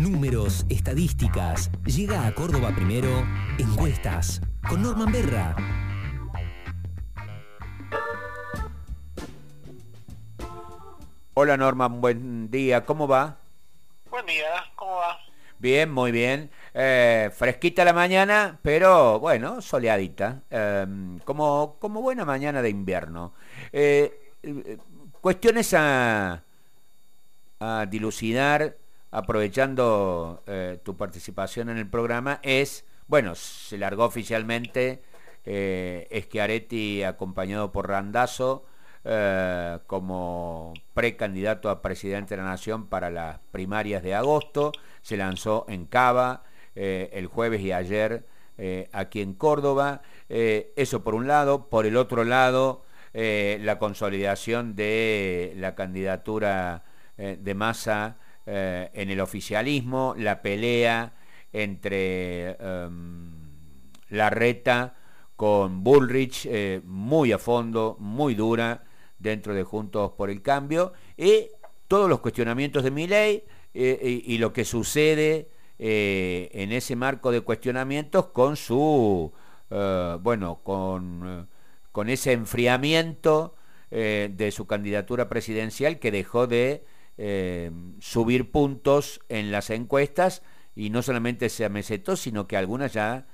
Números, estadísticas. Llega a Córdoba primero. Encuestas. Con Norman Berra. Hola Norman, buen día. ¿Cómo va? Buen día, ¿cómo va? Bien, muy bien. Eh, fresquita la mañana, pero bueno, soleadita. Em, como, como buena mañana de invierno. Eh, eh, cuestiones a, a dilucidar, aprovechando tu participación en el programa, es, bueno, se largó oficialmente Schiaretti acompañado por Randazo como precandidato a presidente de la Nación para las primarias de agosto. Se lanzó en Cava eh, el jueves y ayer eh, aquí en Córdoba. Eh, eso por un lado. Por el otro lado, la consolidación de la candidatura de masa en el oficialismo, la pelea entre em, la reta con Bullrich muy a fondo, muy dura dentro de Juntos por el Cambio y todos los cuestionamientos de mi ley y, lo que sucede eh, en ese marco de cuestionamientos con su, eh, bueno, con, eh, con, ese enfriamiento de su candidatura presidencial que dejó de subir puntos en las encuestas y no solamente se amesetó, sino que algunas ya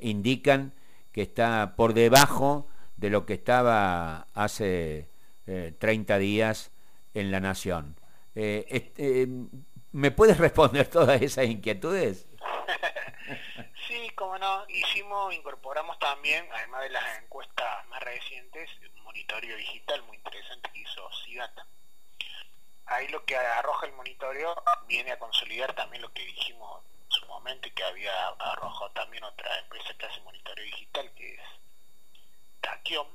indican que está por debajo de lo que estaba hace 30 días en la Nación. Este, ¿Me puedes responder todas esas inquietudes? sí, como no, hicimos, incorporamos también, además de las encuestas más recientes, un monitoreo digital muy interesante que hizo CIDATA. Ahí lo que arroja el monitoreo viene a consolidar también lo que dijimos en su momento y que había arrojado también otra empresa que hace monitoreo digital, que es Taquion.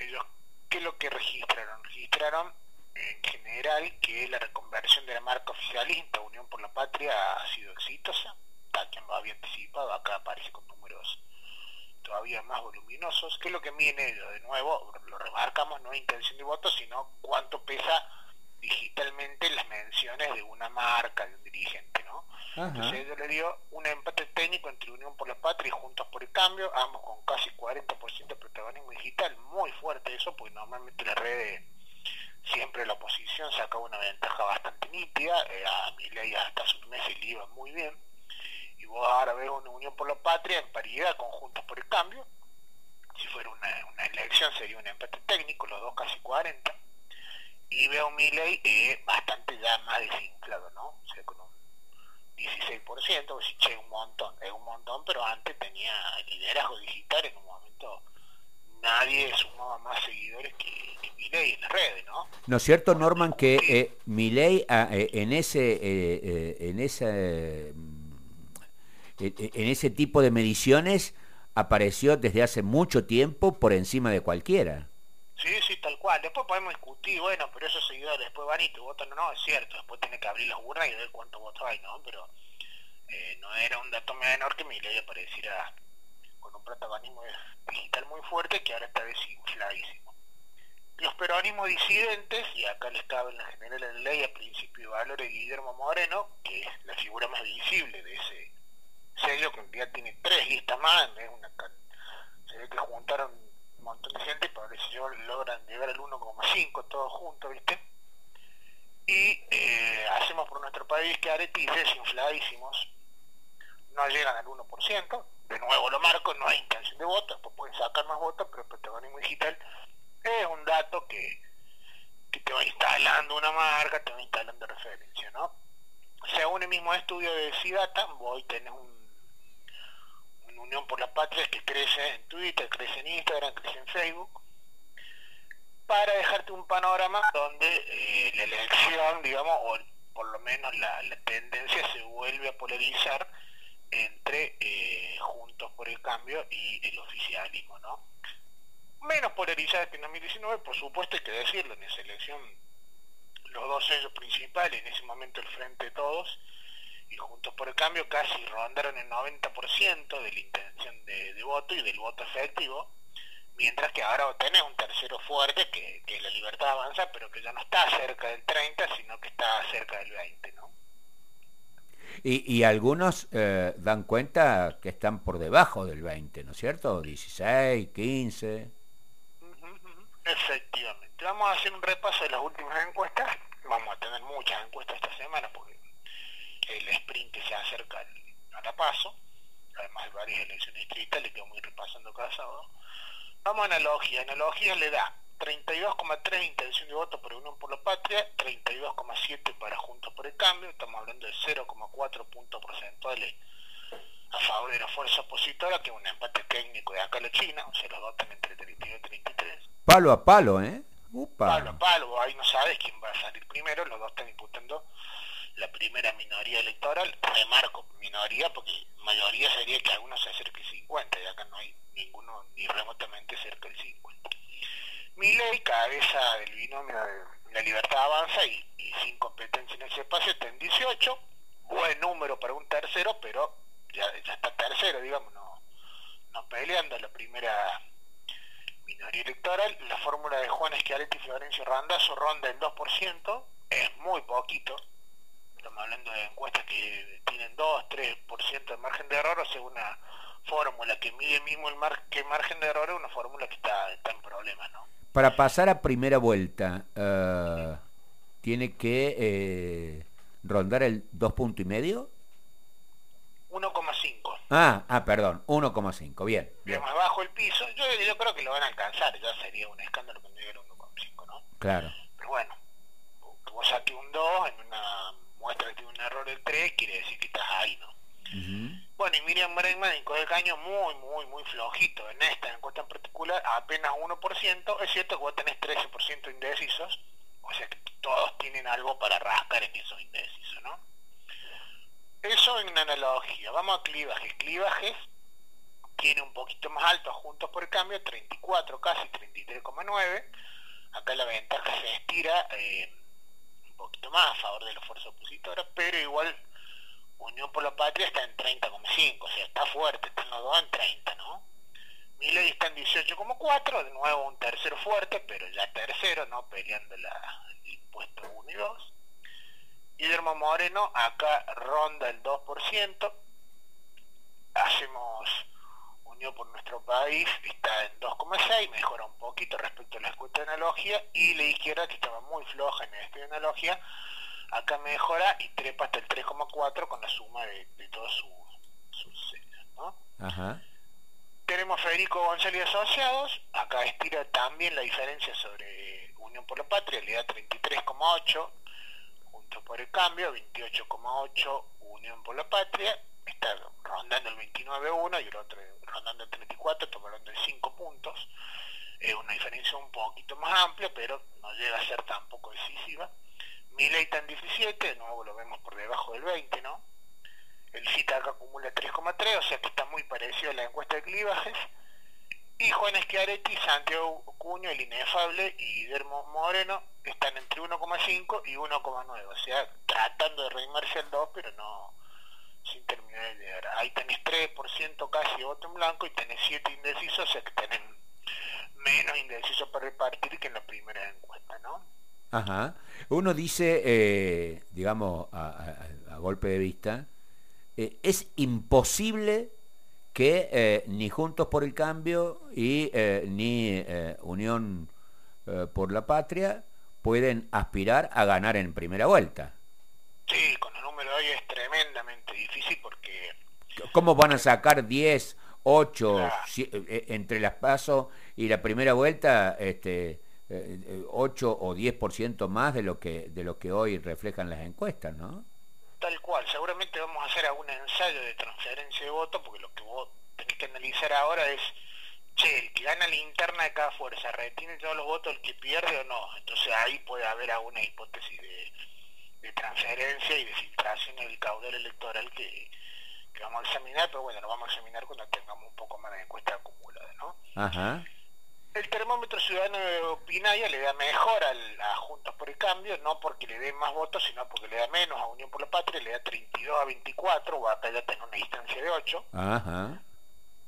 Ellos, ¿qué es lo que registraron? Registraron en general que la reconversión de la marca oficialista Unión por la Patria ha sido exitosa, tal quien lo había anticipado, acá aparece con números todavía más voluminosos, que es lo que viene de nuevo, lo remarcamos, no es intención de voto, sino cuánto pesa digitalmente las menciones de una marca, de un dirigente, ¿no? Entonces yo le dio un empate técnico entre Unión por la Patria y Juntos por el Cambio, ambos con casi 40% de protagonismo digital, muy fuerte eso, porque normalmente las redes siempre la oposición sacaba una ventaja bastante nítida, eh, a mi ley hasta sus meses le iba muy bien, y vos ahora ves una unión por la patria en paridad con Juntos por el Cambio, si fuera una, elección sería un empate técnico, los dos casi 40, y veo un ley eh, bastante ya más desinflado, ¿no? O sea, con un 16%, pues che, un montón, es un montón, pero antes tenía liderazgo digital en un momento nadie sumaba más seguidores que, que Milei en las redes, ¿no? ¿No es cierto, Norman, que eh, Milei ah, eh, en ese eh, eh, en ese en ese tipo de mediciones apareció desde hace mucho tiempo por encima de cualquiera? Sí, sí, tal cual. Después podemos discutir, bueno, pero esos seguidores después van y te votan, no, no, es cierto, después tiene que abrir las urnas y ver cuántos votos hay, ¿no? Pero no era un dato menor que Milei apareciera con un protagonismo digital muy fuerte que ahora está desinfladísimo. Los peronismos disidentes, y acá les cabe en la general de ley a principio de valores Guillermo Moreno, que es la figura más visible de ese sello, que ya tiene tres listas más, una, se ve que juntaron montón de gente para ver si logran llegar al 1,5 todos juntos, ¿viste? Y eh, hacemos por nuestro país que aretis desinfladísimos no llegan al 1%, de nuevo lo marco, no hay intención de voto, después pueden sacar más votos, pero el protagonismo digital es un dato que, te va instalando una marca, te va instalando referencia, ¿no? Según el mismo estudio de Cidata, vos tenés un, por la Patria que crece en Twitter, crece en Instagram, crece en Facebook, para dejarte un panorama donde eh, la elección, digamos, o por lo menos la, tendencia se vuelve a polarizar entre eh, Juntos por el Cambio y el oficialismo, ¿no? Menos polarizada que en 2019, por supuesto hay que decirlo, en esa elección los dos sellos principales, en ese momento el Frente de Todos y Juntos por el Cambio, casi rondaron el 90% de la intención de, voto y del voto efectivo, mientras que ahora tenés un tercero fuerte que, que la libertad avanza, pero que ya no está cerca del 30, sino que está cerca del 20, ¿no? Y, algunos eh, dan cuenta que están por debajo del 20, ¿no es cierto? 16, 15. Efectivamente. Vamos a hacer un repaso de las últimas encuestas. Vamos a tener muchas encuestas esta semana porque el sprint se acerca a la paso. Además de varias elecciones distritales que vamos a ir repasando cada sábado. Vamos a analogía. Analogía le da 32,3 intención de voto por Unión por la Patria, 32,7 para Juntos por el Cambio, estamos hablando de 0,4 puntos porcentuales a favor de la fuerza opositora, que es un empate técnico de acá a la China, o sea, los dos están entre 32 y 33. Palo a palo, ¿eh? Palo a palo, ahí no sabes quién va a salir primero, los dos están disputando la primera minoría electoral, remarco minoría porque mayoría sería que algunos se acerque 50 y acá no hay ninguno ni remotamente cerca del 50. Miley, cabeza del binomio de la libertad avanza y, sin competencia en ese espacio está en 18, buen número para un tercero, pero ya, está tercero, digamos, no, no peleando la primera minoría electoral. La fórmula de Juan Esquialetti y Florencio Randazo ronda el 2%, es muy poquito. Estamos hablando de encuestas que tienen 2, 3% de margen de error, o sea, una fórmula que mide mismo el mar que margen de error es una fórmula que está, está en problemas, ¿no? Para pasar a primera vuelta, uh, ¿tiene que eh, rondar el dos punto y medio? 1,5. Ah, ah, perdón, 1,5, bien. bien. más bajo el piso, yo, yo, creo que lo van a alcanzar, ya sería un escándalo que no llegara 1,5, ¿no? Claro. Pero bueno, que vos saques un 2 en una muestra que tiene un error del 3, quiere decir que estás ahí, ¿no? Bueno, y Miriam Bregman en el caño muy, muy, muy flojito. En esta encuesta en particular, apenas 1%. Es cierto que vos tenés 13% indecisos, o sea que todos tienen algo para rascar en esos indecisos, ¿no? Eso en analogía. Vamos a clivajes. Clivajes tiene un poquito más alto Juntos por el Cambio, 34 casi, 33,9. Acá la ventaja se estira eh, un poquito más a favor de la fuerza opositora, pero igual Unión por la Patria está en 30,5, o sea, está fuerte, están los dos en 30, ¿no? Miley está en 18,4, de nuevo un tercero fuerte, pero ya tercero, ¿no? Peleando la, el puesto 1 y 2. Guillermo Moreno acá ronda el 2%. Hacemos Unión por nuestro país, está en 2,6, mejora un poquito respecto a la escuela de analogía. Y la izquierda, que estaba muy floja en esta analogía, acá mejora y trepa hasta el 3,4 con la suma de, de todos sus ¿no? Ajá. Tenemos Federico González Asociados, acá estira también la diferencia sobre Unión por la Patria, le da 33,8, Juntos por el Cambio, 28,8 Unión por la Patria, está rondando el 29,1 y el otro rondando el 34, estamos hablando de 5 puntos, es una diferencia un poquito más amplia, pero no llega a ser tampoco decisiva. Miley está en 17, de nuevo lo vemos por debajo del 20, ¿no? El CITA acá acumula 3,3, o sea que está muy parecido a la encuesta de clivajes. Y Juan Schiaretti, Santiago Cuño, el inefable, y Guillermo Moreno están entre 1,5 y 1,9, o sea, tratando de reimarse al 2, pero no sin terminar de llegar. Ahí tenés 3% casi voto en blanco y tenés 7 indecisos, o sea que tenés menos indecisos para repartir que en la primera encuesta, ¿no? Ajá. Uno dice, eh, digamos, a, golpe de vista, eh, es imposible que eh, ni Juntos por el Cambio y ni Unión por la Patria pueden aspirar a ganar en primera vuelta. Sí, con el número de hoy es tremendamente difícil porque... ¿Cómo van a sacar 10, 8 entre las pasos y la primera vuelta? Este, 8 eh, o 10% más de lo que de lo que hoy reflejan las encuestas, ¿no? Tal cual, seguramente vamos a hacer algún ensayo de transferencia de votos, porque lo que vos tenés que analizar ahora es, che, el que gana la interna de cada fuerza, ¿retiene todos los votos el que pierde o no? Entonces ahí puede haber alguna hipótesis de, transferencia y de filtración del caudal electoral que, que vamos a examinar, pero bueno, lo vamos a examinar cuando tengamos un poco más de encuestas acumuladas, ¿no? Ajá. El termómetro ciudadano de Opinaya le da mejor a Juntos por el Cambio, no porque le dé más votos, sino porque le da menos a Unión por la Patria, le da 32 a 24, o acá ya tenés una distancia de 8. Ajá.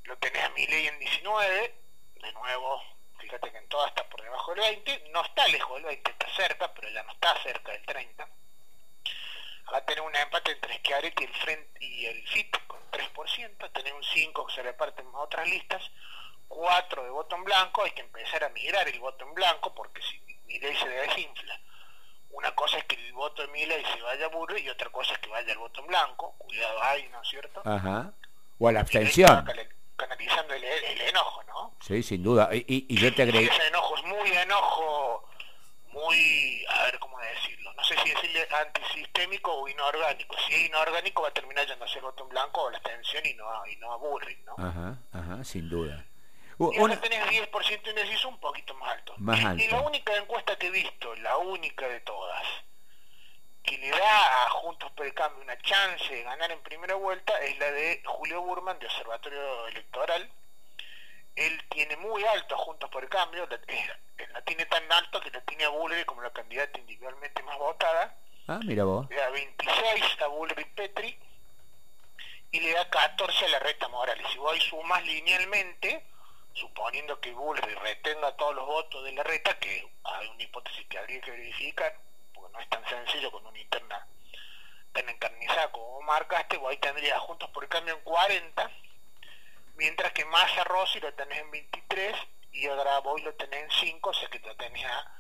Lo tenés a Miley en 19, de nuevo, fíjate que en todas está por debajo del 20, no está lejos del 20, está cerca, pero ya no está cerca del 30. va a tener un empate entre Schiaretti y el, frente, y el FIT con 3%, tener un 5 que se reparten a otras listas, 4 de voto en blanco, hay que empezar a migrar el voto en blanco porque si Milei se desinfla. Una cosa es que el voto de Milei se vaya a Burri y otra cosa es que vaya el voto en blanco, cuidado ahí, ¿no es cierto? Ajá. O a la abstención. Canalizando el, enojo, ¿no? Sí, sin duda. Y, y, yo te agregué... Ese enojo es muy enojo, muy, a ver cómo decirlo, no sé si decirle antisistémico o inorgánico. Si es inorgánico va a terminar yendo a ser voto en blanco o la abstención y no, y no a Burri, ¿no? Ajá, ajá, sin duda. Y ahora tenés 10% indeciso un poquito más alto. Más alto. Y la única encuesta que he visto, la única de todas, que le da a Juntos por el Cambio una chance de ganar en primera vuelta es la de Julio Burman de Observatorio Electoral. Él tiene muy alto a Juntos por el Cambio, la, la tiene tan alto que la tiene a Bulleri como la candidata individualmente más votada. Ah, mira vos. Le da 26 a Bulleri Petri y le da 14 a la Reta Morales. Si vos sumas linealmente, suponiendo que Bullrich retenga todos los votos de la reta, que hay una hipótesis que habría que verificar, porque no es tan sencillo con una interna tan encarnizada como marcaste, vos ahí tendrías Juntos por el Cambio en 40, mientras que Massa Rossi lo tenés en 23 y ahora vos lo tenés en 5, o sea que lo tenés a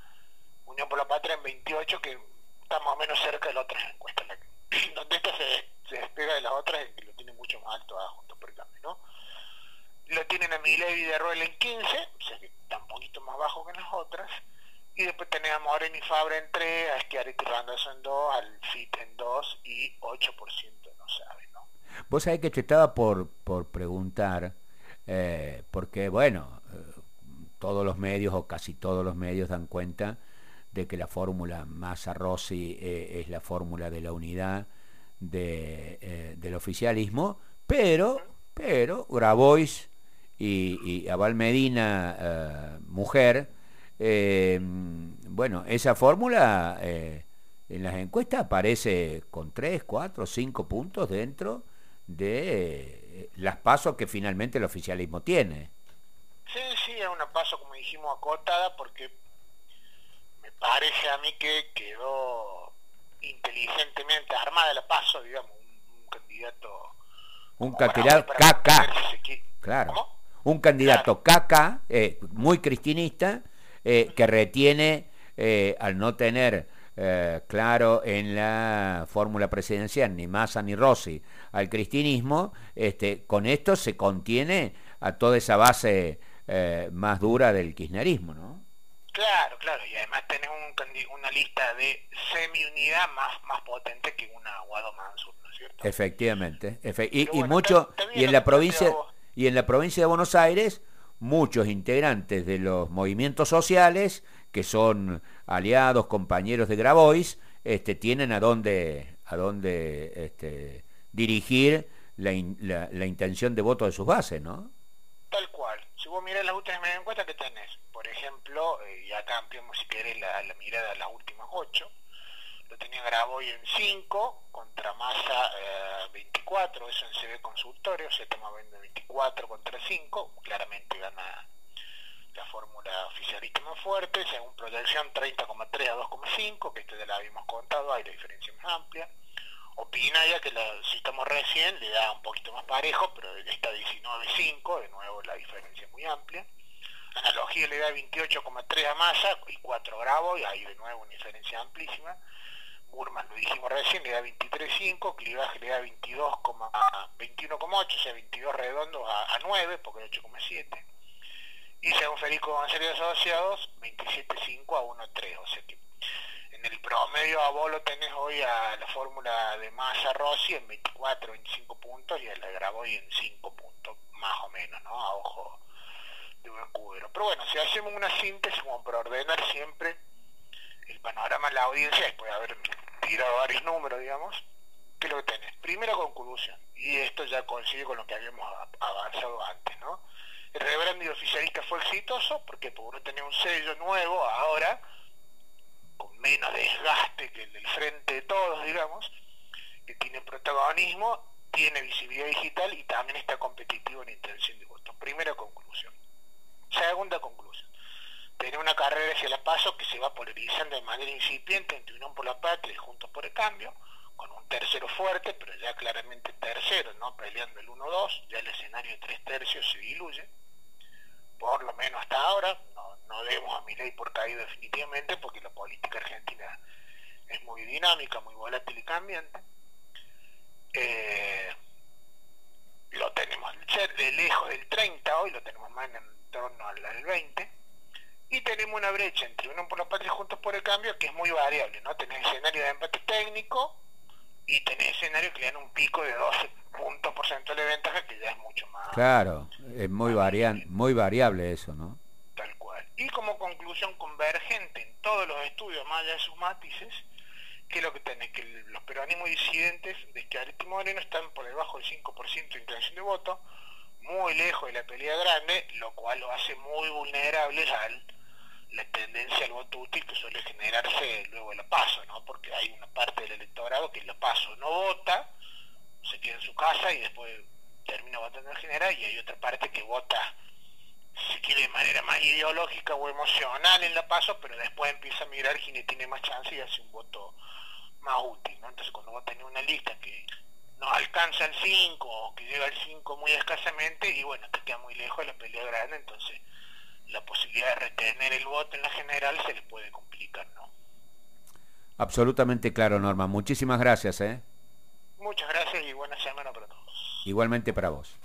Unión por la Patria en 28, que está más o menos cerca de las otras encuestas. Donde esta se, se despega de las otras, que lo tiene mucho más alto a Juntos por el Cambio, ¿no? Lo tienen a Milei de Roel en 15, o sea que está un poquito más bajo que las otras, y después tenemos a Moreno y en 3, a Schiaretti Randazzo en 2, al FIT en 2 y 8% no sabe, ¿no? Vos sabés que te estaba por, por preguntar, eh, porque bueno, eh, todos los medios o casi todos los medios dan cuenta de que la fórmula Massa-Rossi eh, es la fórmula de la unidad de, del oficialismo, pero, pero Grabois y, a Val Medina, eh, mujer, eh, bueno, esa fórmula eh, en las encuestas aparece con 3, 4, 5 puntos dentro de las pasos que finalmente el oficialismo tiene. Sí, sí, es una paso, como dijimos, acotada porque me parece a mí que quedó inteligentemente armada la paso, digamos, un, candidato... Un candidato caca. Claro un candidato caca, eh, muy cristinista, eh, que retiene, eh, al no tener claro en la fórmula presidencial ni Massa ni Rossi al cristinismo, este, con esto se contiene a toda esa base más dura del kirchnerismo, ¿no? Claro, claro, y además tenés una lista de semi-unidad más, más potente que una Guado Mansur, ¿no es cierto? Efectivamente, y, mucho, y en la provincia y en la provincia de Buenos Aires muchos integrantes de los movimientos sociales que son aliados, compañeros de Grabois, este, tienen a dónde, a dónde este, dirigir la, la, intención de voto de sus bases, ¿no? Tal cual. Si vos mirás las últimas encuestas que tenés, por ejemplo, eh, y acá ampliamos si querés la, la mirada a las últimas ocho, lo tenía Graboy en 5, contra Massa 24, eh, eso en CB Consultorio, se toma 24 contra 5, claramente gana la fórmula oficialista más fuerte, según proyección 30,3 a 2,5, que este ya la habíamos contado, hay la diferencia más amplia. Opina ya que la citamos recién, le da un poquito más parejo, pero está 19,5, de nuevo la diferencia muy amplia. Analogía le da 28,3 a Massa y 4 Grabo, y ahí de nuevo una diferencia amplísima. Burman, recién, le da 23.5, Clivaje le da 21,8, o sea, 22 redondos a, 9, porque es 8,7. Y según Federico González Asociados, 27.5 a 1,3, o sea que en el promedio a vos lo tenés hoy a la fórmula de Massa Rossi en 24, 25 puntos y a la Graboy en 5 puntos, más o menos, ¿no? A ojo de un cubero. Pero bueno, si hacemos una síntesis como para ordenar siempre el panorama de la audiencia, después de haber tirado varios números, digamos, ¿qué es lo que tenés? Primera conclusión, y esto ya coincide con lo que habíamos avanzado antes, ¿no? El rebranding oficialista fue exitoso porque por tener un sello nuevo ahora, con menos desgaste que el del frente de todos, digamos, que tiene protagonismo, tiene visibilidad digital y también está competitivo en intención de voto. Primera conclusión. Segunda conclusión tener una carrera hacia la paso que se va polarizando de manera incipiente entre Unión por la Patria y Juntos por el Cambio, con un tercero fuerte, pero ya claramente tercero, ¿no? Peleando el 1-2, ya el escenario de tres tercios se diluye, por lo menos hasta ahora, no, no demos a ley por caído definitivamente, porque la política argentina es muy dinámica, muy volátil y cambiante. Eh, lo tenemos de lejos del 30 hoy, lo tenemos más en torno al, 20, y tenemos una brecha entre uno por la patria y juntos por el cambio que es muy variable, ¿no? Tenés escenario de empate técnico y tenés escenario que le dan un pico de 12 puntos porcentuales de ventaja que ya es mucho más. Claro, es muy, muy variable eso, ¿no? Tal cual. Y como conclusión convergente en todos los estudios, más allá de sus matices, que lo que tenés? Que los peronismos disidentes de Schiaretti Moreno están por debajo del 5% de intención de voto, muy lejos de la pelea grande, lo cual lo hace muy vulnerable a la tendencia al voto útil que suele generarse luego de la paso, ¿no? Porque hay una parte del electorado que en la paso no vota, se queda en su casa y después termina votando en general, y hay otra parte que vota si quiere de manera más ideológica o emocional en la paso, pero después empieza a mirar quien tiene más chance y hace un voto más útil, ¿no? Entonces cuando vos tenés una lista que no alcanza el 5 o que llega al 5 muy escasamente y bueno, te queda muy lejos de la pelea grande, entonces la posibilidad de retener el voto en la general se les puede complicar, ¿no? Absolutamente claro, Norma. Muchísimas gracias, ¿eh? Muchas gracias y buena semana para todos. Igualmente para vos.